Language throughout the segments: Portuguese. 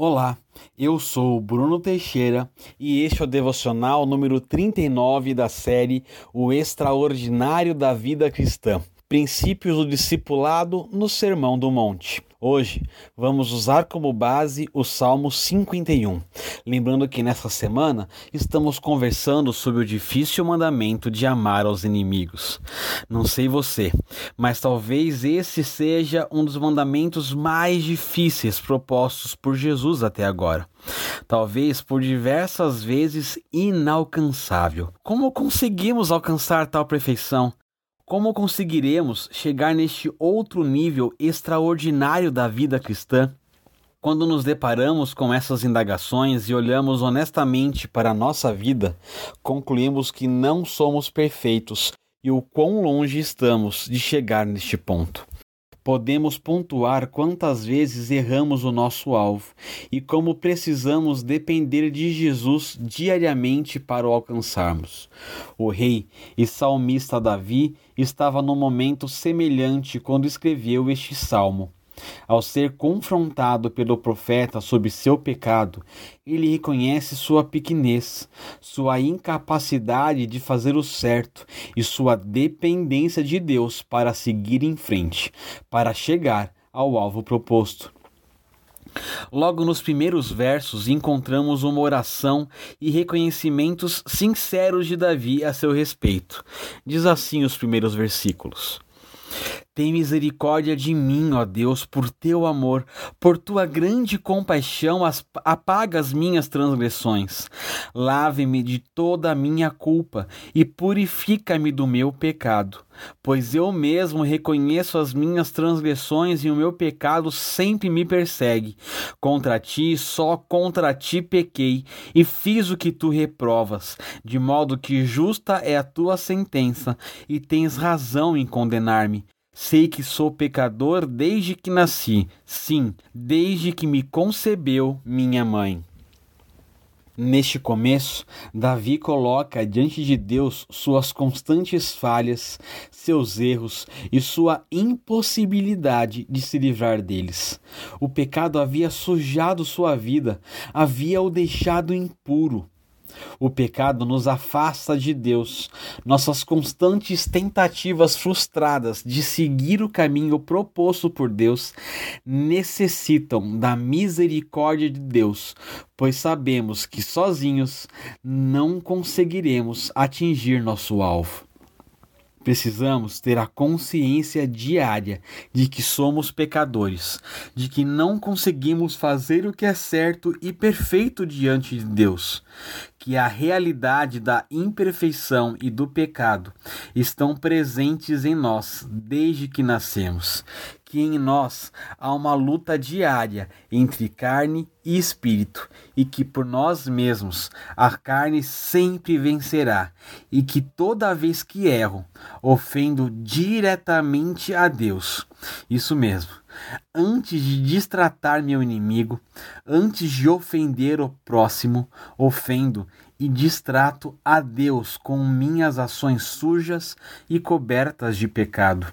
Olá, eu sou Bruno Teixeira e este é o devocional número 39 da série O Extraordinário da Vida Cristã. Princípios do Discipulado no Sermão do Monte. Hoje vamos usar como base o Salmo 51. Lembrando que nessa semana estamos conversando sobre o difícil mandamento de amar aos inimigos. Não sei você, mas talvez esse seja um dos mandamentos mais difíceis propostos por Jesus até agora. Talvez por diversas vezes inalcançável. Como conseguimos alcançar tal perfeição? Como conseguiremos chegar neste outro nível extraordinário da vida cristã? Quando nos deparamos com essas indagações e olhamos honestamente para a nossa vida, concluímos que não somos perfeitos e o quão longe estamos de chegar neste ponto podemos pontuar quantas vezes erramos o nosso alvo e como precisamos depender de Jesus diariamente para o alcançarmos. O rei e salmista Davi estava num momento semelhante quando escreveu este salmo. Ao ser confrontado pelo profeta sobre seu pecado, ele reconhece sua pequenez, sua incapacidade de fazer o certo e sua dependência de Deus para seguir em frente, para chegar ao alvo proposto. Logo nos primeiros versos encontramos uma oração e reconhecimentos sinceros de Davi a seu respeito. Diz assim os primeiros versículos: tem misericórdia de mim, ó Deus, por teu amor, por tua grande compaixão, apaga as minhas transgressões. Lave-me de toda a minha culpa e purifica-me do meu pecado. Pois eu mesmo reconheço as minhas transgressões e o meu pecado sempre me persegue. Contra ti, só contra ti pequei e fiz o que tu reprovas, de modo que justa é a tua sentença e tens razão em condenar-me. Sei que sou pecador desde que nasci, sim, desde que me concebeu minha mãe. Neste começo, Davi coloca diante de Deus suas constantes falhas, seus erros e sua impossibilidade de se livrar deles. O pecado havia sujado sua vida, havia o deixado impuro. O pecado nos afasta de Deus. Nossas constantes tentativas frustradas de seguir o caminho proposto por Deus necessitam da misericórdia de Deus, pois sabemos que sozinhos não conseguiremos atingir nosso alvo. Precisamos ter a consciência diária de que somos pecadores, de que não conseguimos fazer o que é certo e perfeito diante de Deus, que a realidade da imperfeição e do pecado estão presentes em nós desde que nascemos, que em nós há uma luta diária entre carne e espírito, e que por nós mesmos a carne sempre vencerá, e que toda vez que erro, ofendo diretamente a Deus. Isso mesmo. Antes de distratar meu inimigo, antes de ofender o próximo, ofendo e distrato a Deus com minhas ações sujas e cobertas de pecado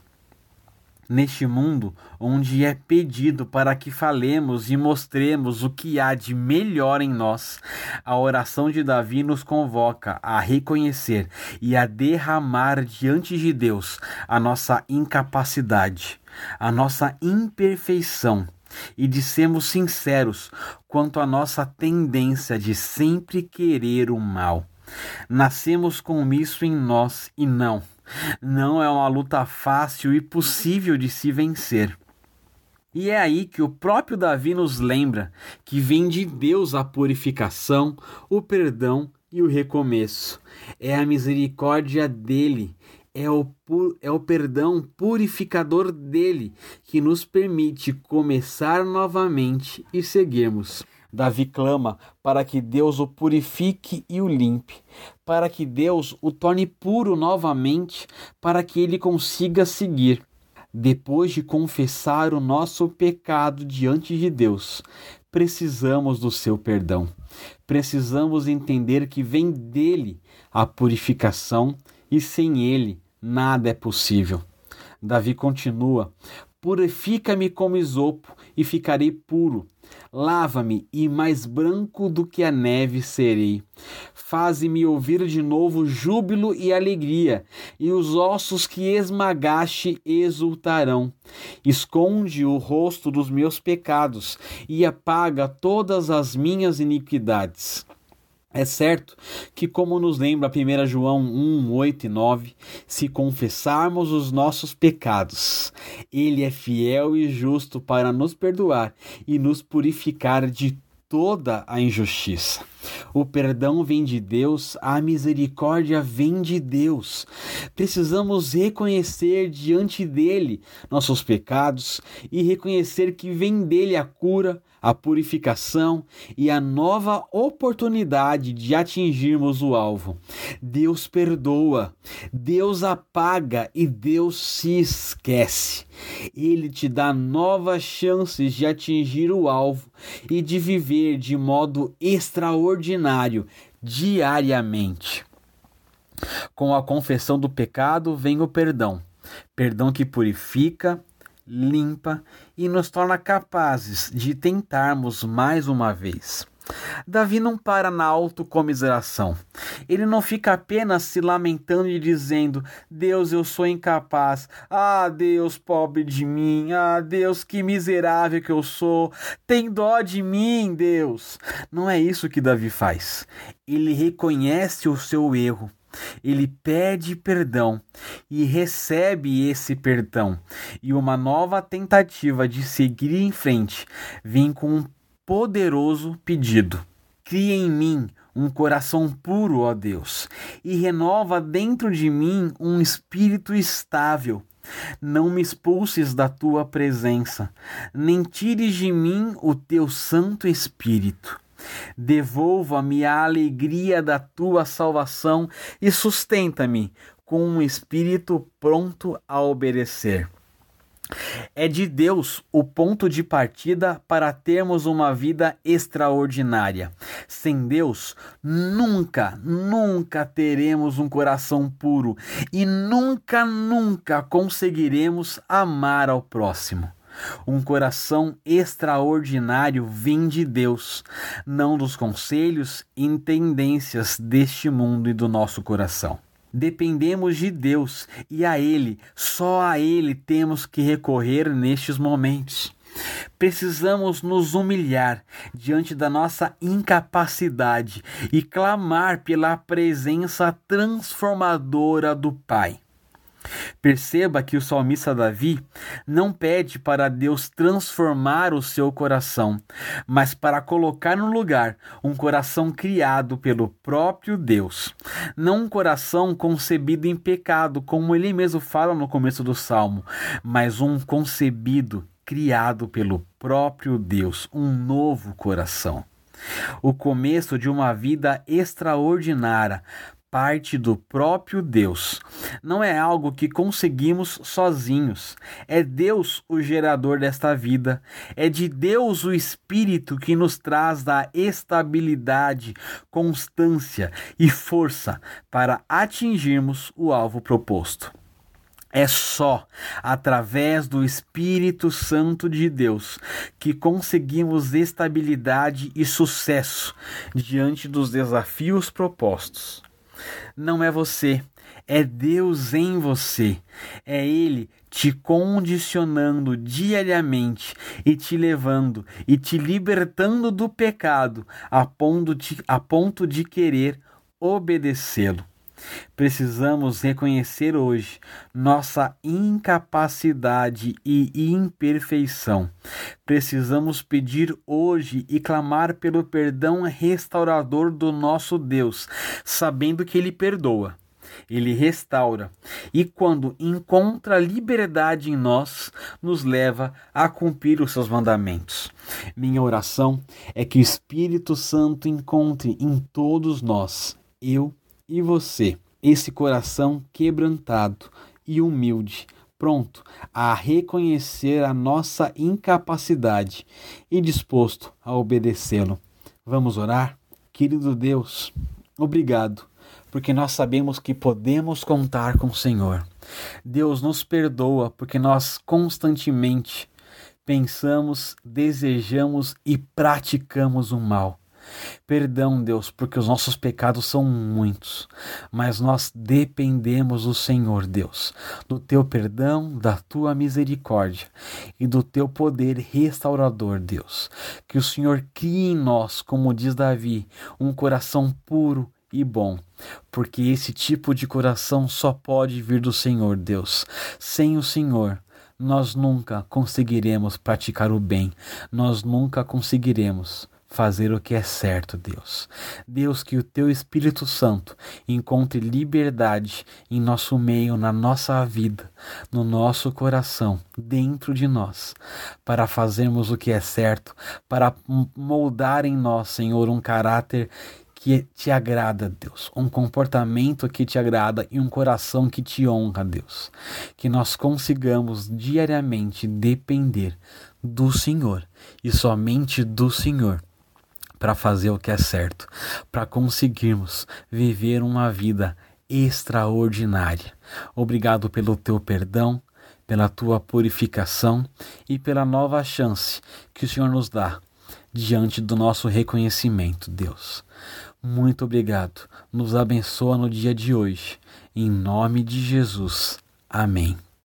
neste mundo onde é pedido para que falemos e mostremos o que há de melhor em nós, a oração de Davi nos convoca a reconhecer e a derramar diante de Deus a nossa incapacidade, a nossa imperfeição e de sermos sinceros quanto à nossa tendência de sempre querer o mal. Nascemos com isso em nós e não não é uma luta fácil e possível de se vencer. E é aí que o próprio Davi nos lembra que vem de Deus a purificação, o perdão e o recomeço. É a misericórdia dele, é o, é o perdão purificador dele que nos permite começar novamente e seguirmos. Davi clama para que Deus o purifique e o limpe, para que Deus o torne puro novamente, para que ele consiga seguir. Depois de confessar o nosso pecado diante de Deus, precisamos do seu perdão. Precisamos entender que vem dele a purificação e sem ele nada é possível. Davi continua: Purifica-me como isopo e ficarei puro. Lava-me e mais branco do que a neve serei. Faze-me ouvir de novo júbilo e alegria, e os ossos que esmagaste exultarão. Esconde o rosto dos meus pecados e apaga todas as minhas iniquidades. É certo que, como nos lembra 1 João 1, 8 e 9, se confessarmos os nossos pecados, Ele é fiel e justo para nos perdoar e nos purificar de toda a injustiça. O perdão vem de Deus, a misericórdia vem de Deus. Precisamos reconhecer diante dele nossos pecados e reconhecer que vem dele a cura, a purificação e a nova oportunidade de atingirmos o alvo. Deus perdoa, Deus apaga e Deus se esquece. Ele te dá novas chances de atingir o alvo e de viver de modo extraordinário diariamente. Com a confissão do pecado vem o perdão, perdão que purifica, limpa e nos torna capazes de tentarmos mais uma vez. Davi não para na autocomiseração. Ele não fica apenas se lamentando e dizendo: Deus, eu sou incapaz. Ah, Deus, pobre de mim. Ah, Deus, que miserável que eu sou. Tem dó de mim, Deus. Não é isso que Davi faz. Ele reconhece o seu erro ele pede perdão e recebe esse perdão, e uma nova tentativa de seguir em frente vem com um poderoso pedido: Cria em mim um coração puro, ó Deus, e renova dentro de mim um espírito estável. Não me expulses da tua presença, nem tires de mim o teu Santo Espírito. Devolva-me a alegria da tua salvação e sustenta-me com um espírito pronto a obedecer. É de Deus o ponto de partida para termos uma vida extraordinária. Sem Deus, nunca, nunca teremos um coração puro e nunca, nunca conseguiremos amar ao próximo. Um coração extraordinário vem de Deus, não dos conselhos e tendências deste mundo e do nosso coração. Dependemos de Deus e a Ele, só a Ele temos que recorrer nestes momentos. Precisamos nos humilhar diante da nossa incapacidade e clamar pela presença transformadora do Pai. Perceba que o salmista Davi não pede para Deus transformar o seu coração, mas para colocar no lugar um coração criado pelo próprio Deus. Não um coração concebido em pecado, como ele mesmo fala no começo do salmo, mas um concebido, criado pelo próprio Deus, um novo coração o começo de uma vida extraordinária, parte do próprio Deus. Não é algo que conseguimos sozinhos. É Deus o gerador desta vida. É de Deus o Espírito que nos traz da estabilidade, constância e força para atingirmos o alvo proposto. É só através do Espírito Santo de Deus que conseguimos estabilidade e sucesso diante dos desafios propostos. Não é você, é Deus em você. É Ele te condicionando diariamente e te levando e te libertando do pecado a ponto de, a ponto de querer obedecê-lo. Precisamos reconhecer hoje nossa incapacidade e imperfeição. Precisamos pedir hoje e clamar pelo perdão restaurador do nosso Deus, sabendo que Ele perdoa. Ele restaura e, quando encontra liberdade em nós, nos leva a cumprir os seus mandamentos. Minha oração é que o Espírito Santo encontre em todos nós, eu e você, esse coração quebrantado e humilde, pronto a reconhecer a nossa incapacidade e disposto a obedecê-lo. Vamos orar? Querido Deus, obrigado, porque nós sabemos que podemos contar com o Senhor. Deus nos perdoa porque nós constantemente pensamos, desejamos e praticamos o mal. Perdão, Deus, porque os nossos pecados são muitos, mas nós dependemos do Senhor, Deus, do teu perdão, da tua misericórdia e do teu poder restaurador, Deus. Que o Senhor crie em nós, como diz Davi, um coração puro e bom, porque esse tipo de coração só pode vir do Senhor, Deus. Sem o Senhor, nós nunca conseguiremos praticar o bem, nós nunca conseguiremos fazer o que é certo, Deus. Deus, que o teu Espírito Santo encontre liberdade em nosso meio, na nossa vida, no nosso coração, dentro de nós, para fazermos o que é certo, para moldar em nós, Senhor, um caráter que te agrada, Deus, um comportamento que te agrada e um coração que te honra, Deus. Que nós consigamos diariamente depender do Senhor e somente do Senhor para fazer o que é certo, para conseguirmos viver uma vida extraordinária. Obrigado pelo teu perdão, pela tua purificação e pela nova chance que o Senhor nos dá diante do nosso reconhecimento, Deus. Muito obrigado. Nos abençoa no dia de hoje. Em nome de Jesus. Amém.